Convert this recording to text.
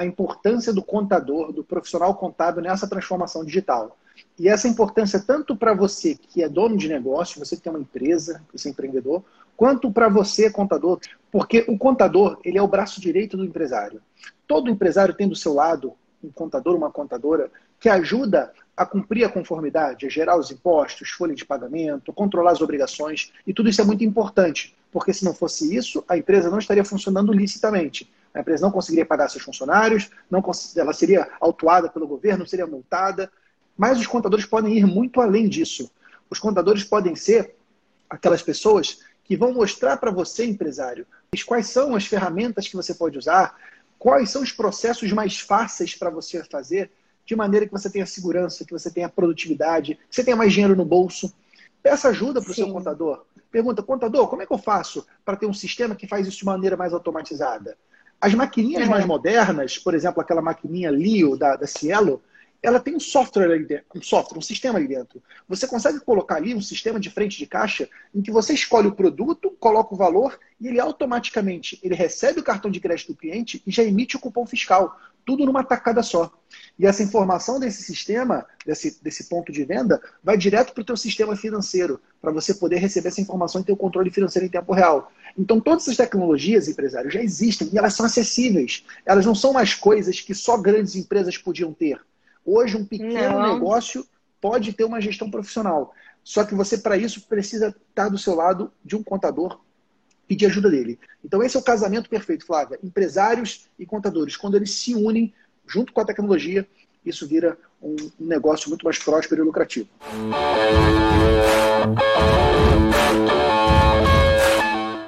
a importância do contador, do profissional contábil nessa transformação digital. E essa importância tanto para você que é dono de negócio, você que tem uma empresa, você é empreendedor, quanto para você, contador, porque o contador ele é o braço direito do empresário. Todo empresário tem do seu lado um contador, uma contadora, que ajuda a cumprir a conformidade, a gerar os impostos, folha de pagamento, controlar as obrigações, e tudo isso é muito importante, porque se não fosse isso, a empresa não estaria funcionando licitamente. A empresa não conseguiria pagar seus funcionários, não ela seria autuada pelo governo, seria multada. Mas os contadores podem ir muito além disso. Os contadores podem ser aquelas pessoas que vão mostrar para você, empresário, quais são as ferramentas que você pode usar, quais são os processos mais fáceis para você fazer, de maneira que você tenha segurança, que você tenha produtividade, que você tenha mais dinheiro no bolso. Peça ajuda para o seu contador. Pergunta, contador, como é que eu faço para ter um sistema que faz isso de maneira mais automatizada? As maquininhas é. mais modernas, por exemplo, aquela maquininha Leo da, da Cielo, ela tem um software ali dentro, um software, um sistema ali dentro. Você consegue colocar ali um sistema de frente de caixa em que você escolhe o produto, coloca o valor e ele automaticamente ele recebe o cartão de crédito do cliente e já emite o cupom fiscal, tudo numa tacada só. E essa informação desse sistema, desse, desse ponto de venda, vai direto para o teu sistema financeiro, para você poder receber essa informação e ter o controle financeiro em tempo real. Então, todas essas tecnologias, empresários, já existem e elas são acessíveis. Elas não são mais coisas que só grandes empresas podiam ter. Hoje, um pequeno Não. negócio pode ter uma gestão profissional. Só que você, para isso, precisa estar do seu lado de um contador pedir ajuda dele. Então, esse é o casamento perfeito, Flávia. Empresários e contadores, quando eles se unem junto com a tecnologia, isso vira um negócio muito mais próspero e lucrativo.